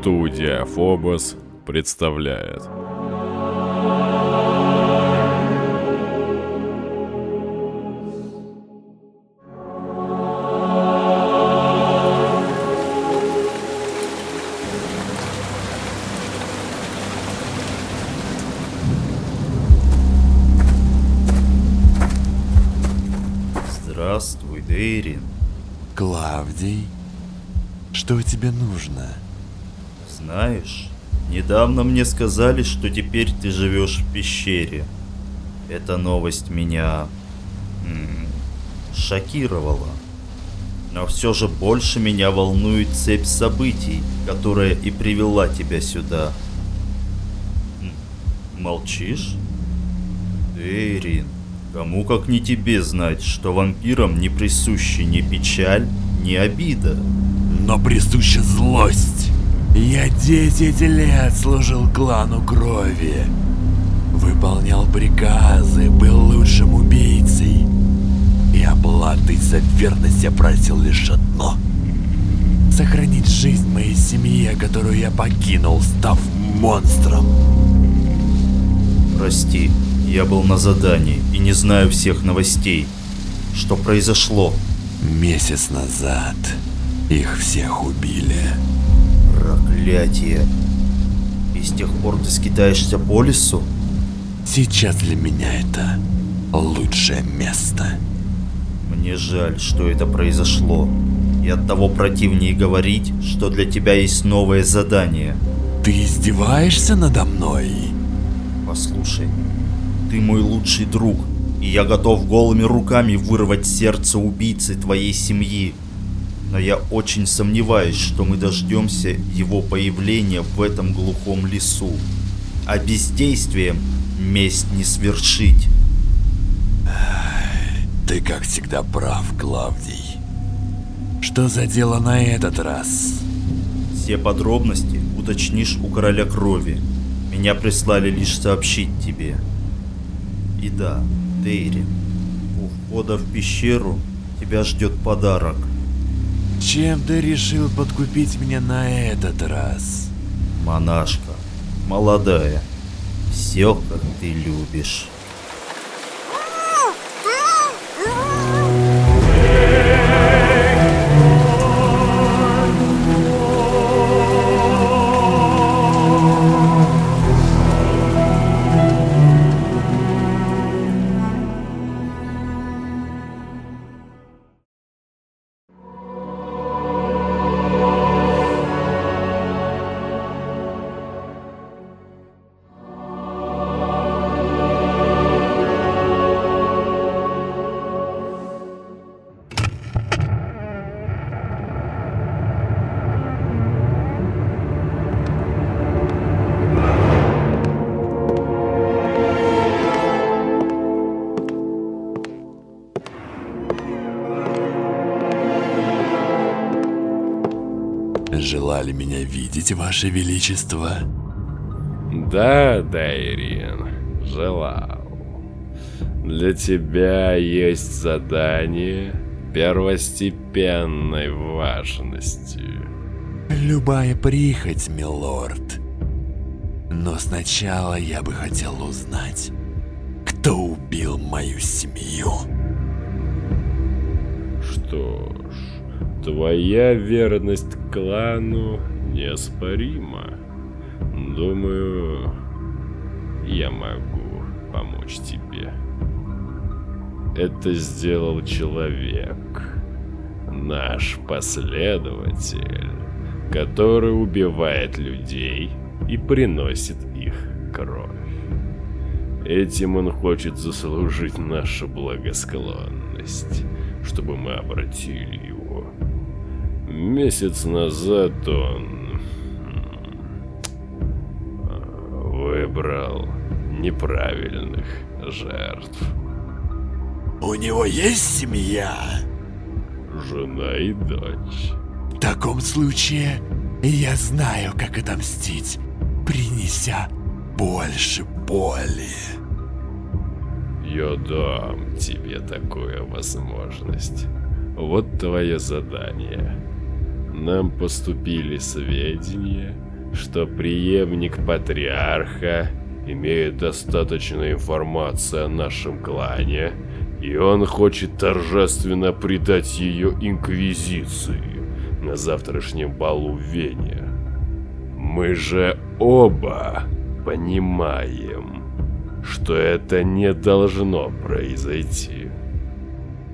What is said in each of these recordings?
Студия Фобос представляет. Здравствуй, Дейрин. Клавдий, что тебе нужно? Знаешь, недавно мне сказали, что теперь ты живешь в пещере. Эта новость меня м, шокировала. Но все же больше меня волнует цепь событий, которая и привела тебя сюда. Молчишь? Дейрин, кому как не тебе знать, что вампирам не присущи ни печаль, ни обида. Но присуща злость. Я 10 лет служил клану крови. Выполнял приказы, был лучшим убийцей. И оплатой за верность я просил лишь одно. Сохранить жизнь моей семье, которую я покинул, став монстром. Прости, я был на задании и не знаю всех новостей. Что произошло? Месяц назад их всех убили. Проклятие. И с тех пор ты скитаешься по лесу? Сейчас для меня это лучшее место. Мне жаль, что это произошло. И от того противнее говорить, что для тебя есть новое задание. Ты издеваешься надо мной? Послушай, ты мой лучший друг, и я готов голыми руками вырвать сердце убийцы твоей семьи. Но я очень сомневаюсь, что мы дождемся его появления в этом глухом лесу. А бездействием месть не свершить. Ты, как всегда, прав, Клавдий. Что за дело на этот раз? Все подробности уточнишь у короля крови. Меня прислали лишь сообщить тебе. И да, Дейри, у входа в пещеру тебя ждет подарок. Чем ты решил подкупить меня на этот раз? Монашка, молодая, все как ты любишь. Желали меня видеть, Ваше Величество? Да, Дайрин, желал. Для тебя есть задание первостепенной важности. Любая прихоть, милорд. Но сначала я бы хотел узнать, кто убил мою семью. Что твоя верность клану неоспорима. Думаю, я могу помочь тебе. Это сделал человек, наш последователь, который убивает людей и приносит их кровь. Этим он хочет заслужить нашу благосклонность, чтобы мы обратили его. Месяц назад он м, выбрал неправильных жертв. У него есть семья? Жена и дочь. В таком случае я знаю, как отомстить, принеся больше боли. Я дам тебе такую возможность. Вот твое задание. Нам поступили сведения что преемник патриарха имеет достаточно информации о нашем клане, и он хочет торжественно предать ее Инквизиции на завтрашнем балу в Вене. Мы же оба понимаем, что это не должно произойти.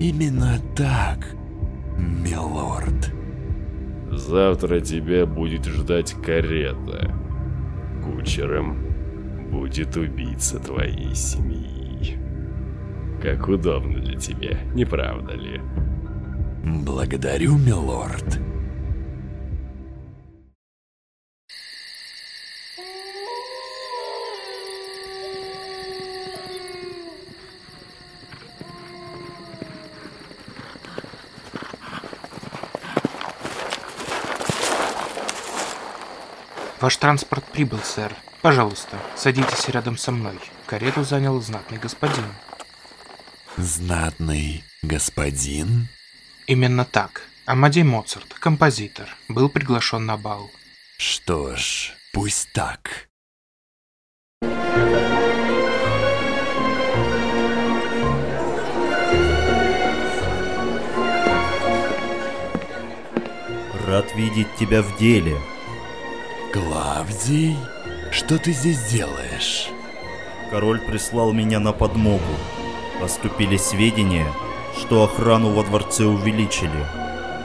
Именно так, милорд. Завтра тебя будет ждать карета. Кучером будет убийца твоей семьи. Как удобно для тебя, не правда ли? Благодарю, милорд. Ваш транспорт прибыл, сэр. Пожалуйста, садитесь рядом со мной. Карету занял знатный господин. Знатный господин? Именно так. Амадей Моцарт, композитор, был приглашен на бал. Что ж, пусть так. Рад видеть тебя в деле. Клавдий, что ты здесь делаешь? Король прислал меня на подмогу. Поступили сведения, что охрану во дворце увеличили.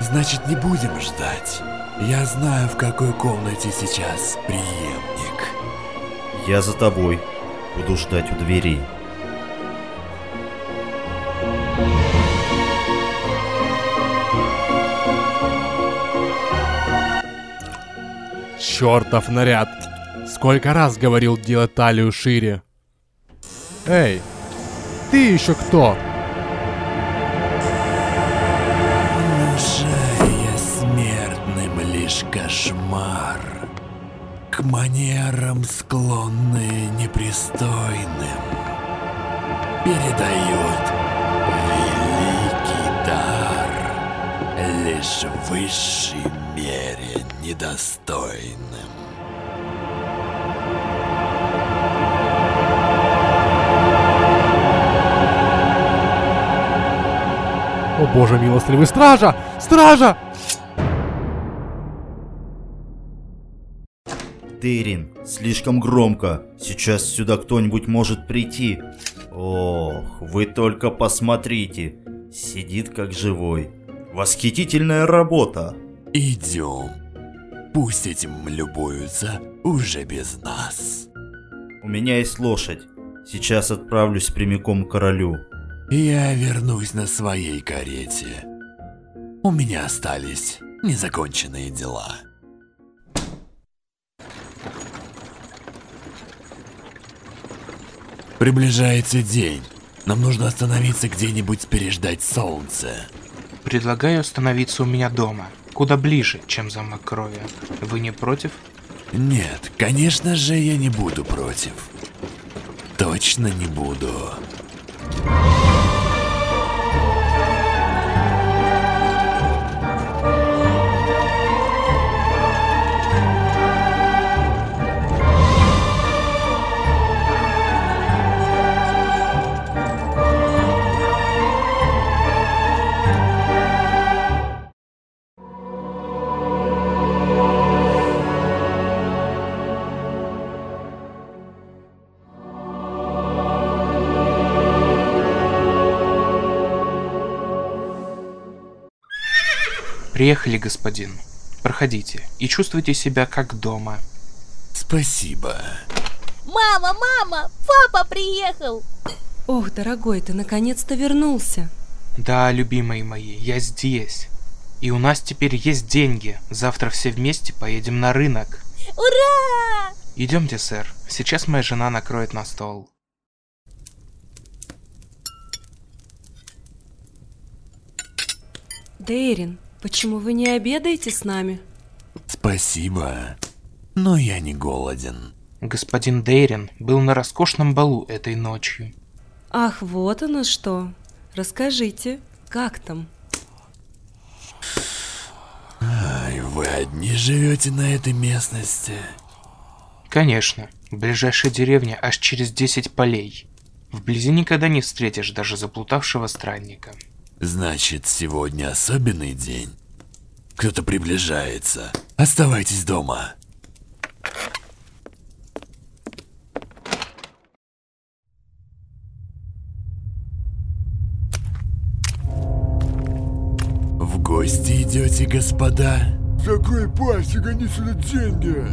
Значит, не будем ждать. Я знаю, в какой комнате сейчас преемник. Я за тобой. Буду ждать у дверей. Чертов наряд! Сколько раз говорил делать талию шире. Эй, ты еще кто? Внушая смертным лишь кошмар. К манерам склонные непристойным. Передают Лишь в высшей мере недостойным. О боже милостливый, стража! Стража! Дейрин, слишком громко. Сейчас сюда кто-нибудь может прийти. Ох, вы только посмотрите. Сидит как живой. Восхитительная работа. Идем. Пусть этим любуются уже без нас. У меня есть лошадь. Сейчас отправлюсь прямиком к королю. Я вернусь на своей карете. У меня остались незаконченные дела. Приближается день. Нам нужно остановиться где-нибудь переждать солнце. Предлагаю остановиться у меня дома, куда ближе, чем замок крови. Вы не против? Нет, конечно же, я не буду против. Точно не буду. Приехали, господин. Проходите и чувствуйте себя как дома. Спасибо. Мама, мама, папа приехал. Ох, дорогой, ты наконец-то вернулся. Да, любимые мои, я здесь. И у нас теперь есть деньги. Завтра все вместе поедем на рынок. Ура! Идемте, сэр. Сейчас моя жена накроет на стол. Дейрин, почему вы не обедаете с нами? Спасибо. Но я не голоден. Господин Дейрин был на роскошном балу этой ночью. Ах, вот оно что. Расскажите, как там? Ай, вы одни живете на этой местности? Конечно, ближайшая деревня аж через 10 полей. Вблизи никогда не встретишь даже заплутавшего странника. Значит, сегодня особенный день. Кто-то приближается. Оставайтесь дома. В гости идете, господа? Закрой пасть и гони сюда деньги.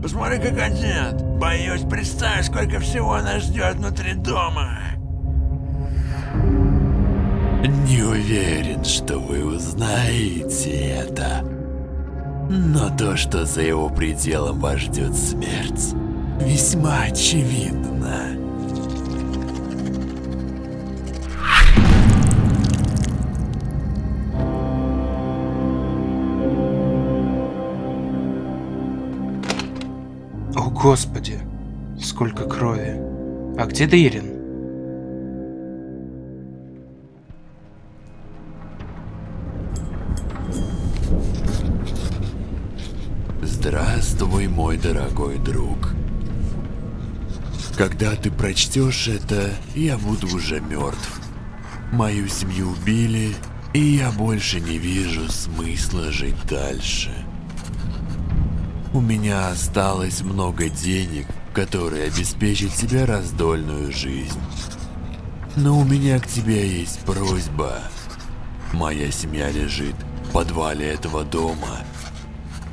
Посмотри, как одет. Боюсь представить, сколько всего нас ждет внутри дома. Не уверен, что вы узнаете это. Но то, что за его пределом вас ждет смерть, весьма очевидно. О господи, сколько крови. А где Дейрин? Здравствуй, мой дорогой друг. Когда ты прочтешь это, я буду уже мертв. Мою семью убили, и я больше не вижу смысла жить дальше. У меня осталось много денег, которые обеспечат тебе раздольную жизнь. Но у меня к тебе есть просьба. Моя семья лежит в подвале этого дома.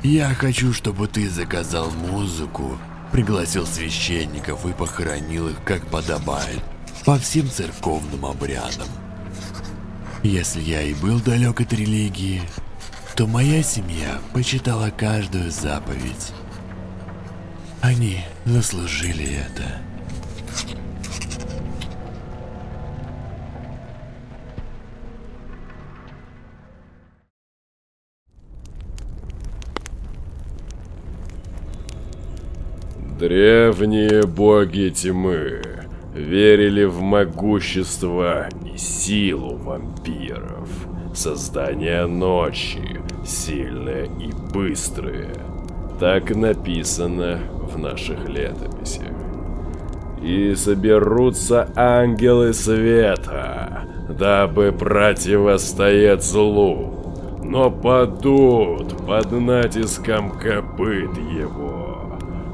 Я хочу, чтобы ты заказал музыку, пригласил священников и похоронил их, как подобает, по всем церковным обрядам. Если я и был далек от религии, то моя семья почитала каждую заповедь. Они заслужили это. Древние боги тьмы верили в могущество и силу вампиров. Создание ночи, сильное и быстрое. Так написано в наших летописях. И соберутся ангелы света, дабы противостоять злу, но падут под натиском копыт его.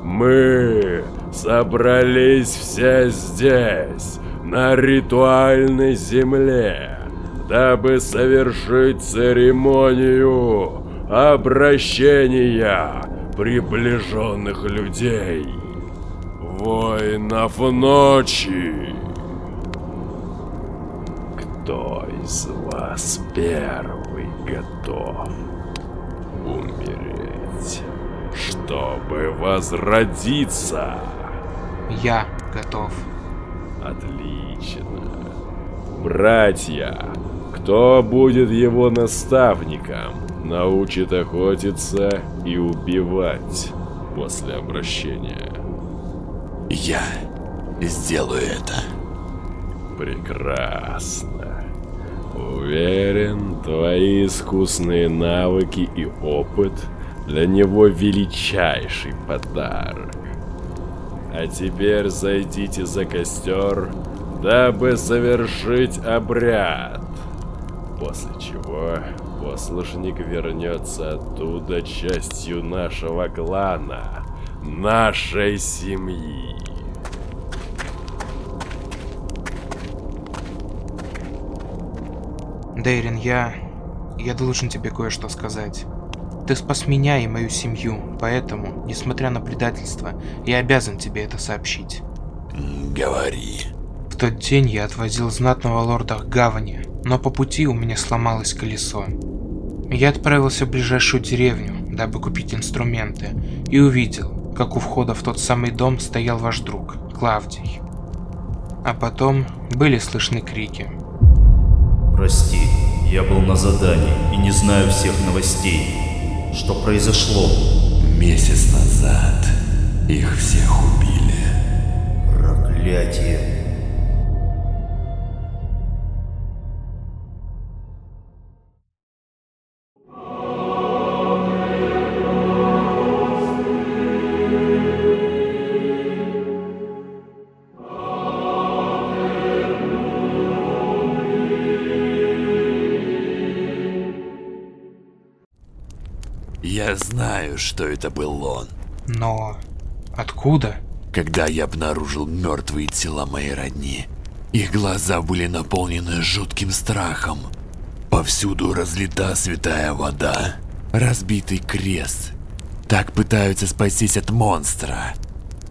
Мы собрались все здесь, на ритуальной земле, дабы совершить церемонию обращения приближенных людей, воинов ночи. Кто из вас первый готов чтобы возродиться? Я готов. Отлично. Братья, кто будет его наставником, научит охотиться и убивать после обращения. Я сделаю это. Прекрасно. Уверен, твои искусные навыки и опыт для него величайший подарок. А теперь зайдите за костер, дабы совершить обряд. После чего послушник вернется оттуда частью нашего клана, нашей семьи. Дейрин, я... Я должен тебе кое-что сказать. Ты спас меня и мою семью, поэтому, несмотря на предательство, я обязан тебе это сообщить. Говори. В тот день я отвозил знатного лорда к гавани, но по пути у меня сломалось колесо. Я отправился в ближайшую деревню, дабы купить инструменты, и увидел, как у входа в тот самый дом стоял ваш друг, Клавдий. А потом были слышны крики. Прости, я был на задании и не знаю всех новостей. Что произошло? Месяц назад их всех убили. Проклятие. Что это был он. Но откуда? Когда я обнаружил мертвые тела моей родни, их глаза были наполнены жутким страхом. Повсюду разлита святая вода, разбитый крест. Так пытаются спастись от монстра,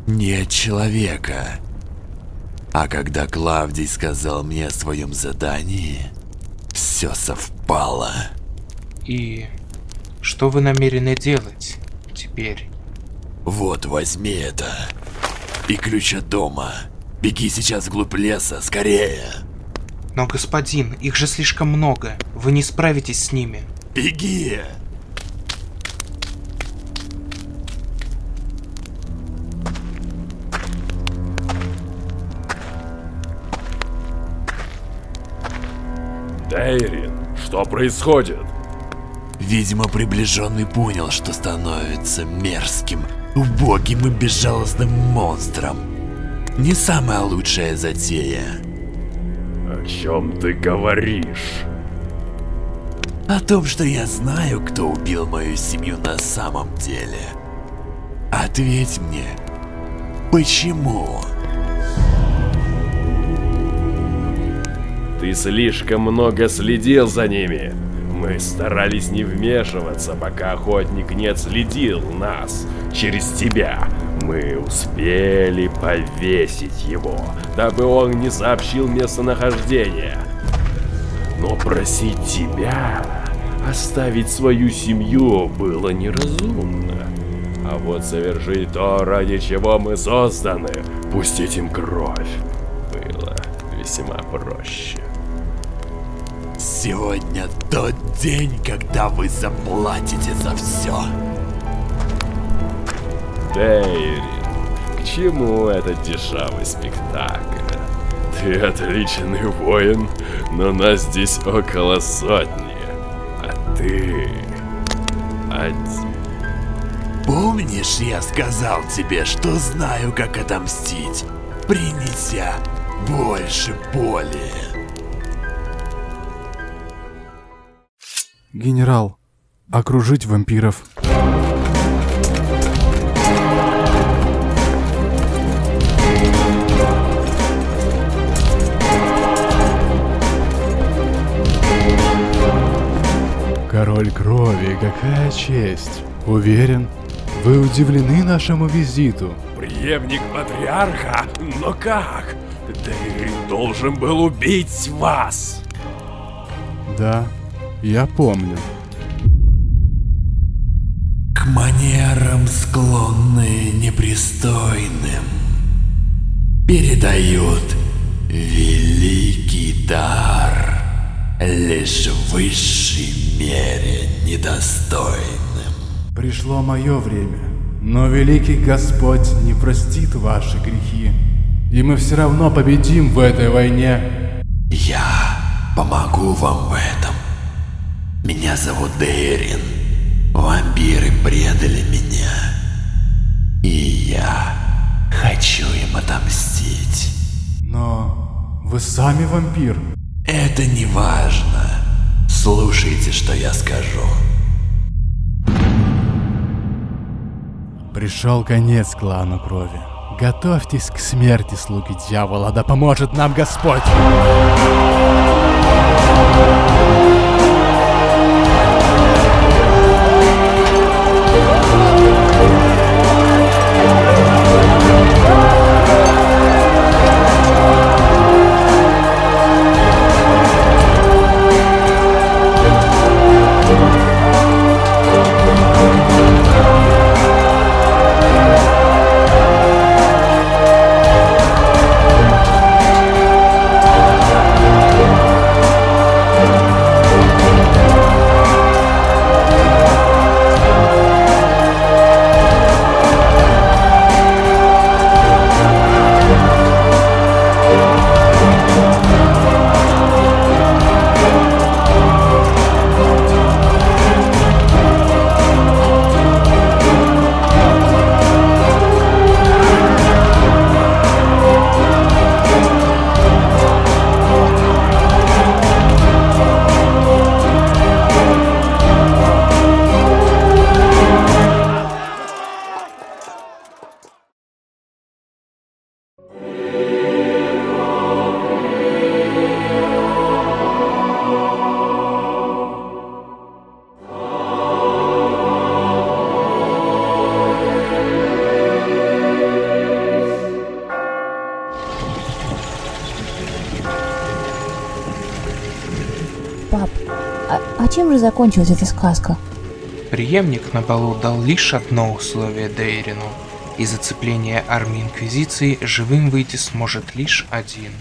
не от человека. А когда Клавдий сказал мне о своем задании, все совпало. И что вы намерены делать теперь? Вот, возьми это. И ключ от дома. Беги сейчас вглубь леса, скорее. Но, господин, их же слишком много. Вы не справитесь с ними. Беги! Дейрин, что происходит? Видимо, приближенный понял, что становится мерзким, убогим и безжалостным монстром. Не самая лучшая затея. О чем ты говоришь? О том, что я знаю, кто убил мою семью на самом деле. Ответь мне, почему? Ты слишком много следил за ними. Мы старались не вмешиваться, пока охотник не отследил нас через тебя. Мы успели повесить его, дабы он не сообщил местонахождение. Но просить тебя оставить свою семью было неразумно. А вот совершить то, ради чего мы созданы, пустить им кровь, было весьма проще. Сегодня тот день, когда вы заплатите за все. Дейрин, к чему этот дешевый спектакль? Ты отличный воин, но нас здесь около сотни, а ты один. Помнишь, я сказал тебе, что знаю, как отомстить, принеся больше боли? Генерал, окружить вампиров. Король крови, какая честь. Уверен, вы удивлены нашему визиту. Преемник патриарха? Но как? Дейрин должен был убить вас! Да, я помню. К манерам склонные непристойным передают великий дар лишь в высшей мере недостойным. Пришло мое время, но великий Господь не простит ваши грехи. И мы все равно победим в этой войне. Я помогу вам в этом. Меня зовут Дейрин. Вампиры предали меня. И я хочу им отомстить. Но вы сами вампир. Это не важно. Слушайте, что я скажу. Пришел конец клану крови. Готовьтесь к смерти, слуги дьявола, да поможет нам Господь! Чем же закончилась эта сказка? Приемник на балу дал лишь одно условие Дейрину. Из зацепления армии Инквизиции живым выйти сможет лишь один.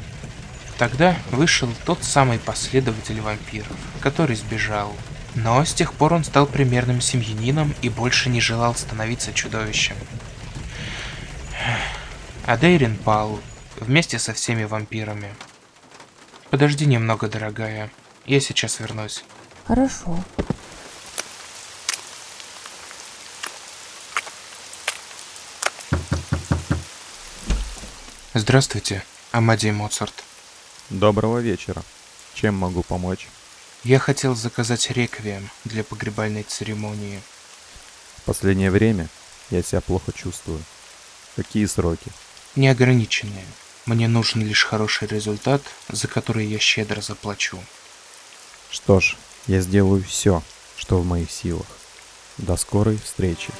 Тогда вышел тот самый последователь вампиров, который сбежал. Но с тех пор он стал примерным семьянином и больше не желал становиться чудовищем. А Дейрин пал, вместе со всеми вампирами. Подожди немного, дорогая. Я сейчас вернусь. Хорошо. Здравствуйте, Амадей Моцарт. Доброго вечера. Чем могу помочь? Я хотел заказать реквием для погребальной церемонии. В последнее время я себя плохо чувствую. Какие сроки? Неограниченные. Мне нужен лишь хороший результат, за который я щедро заплачу. Что ж, я сделаю все, что в моих силах. До скорой встречи.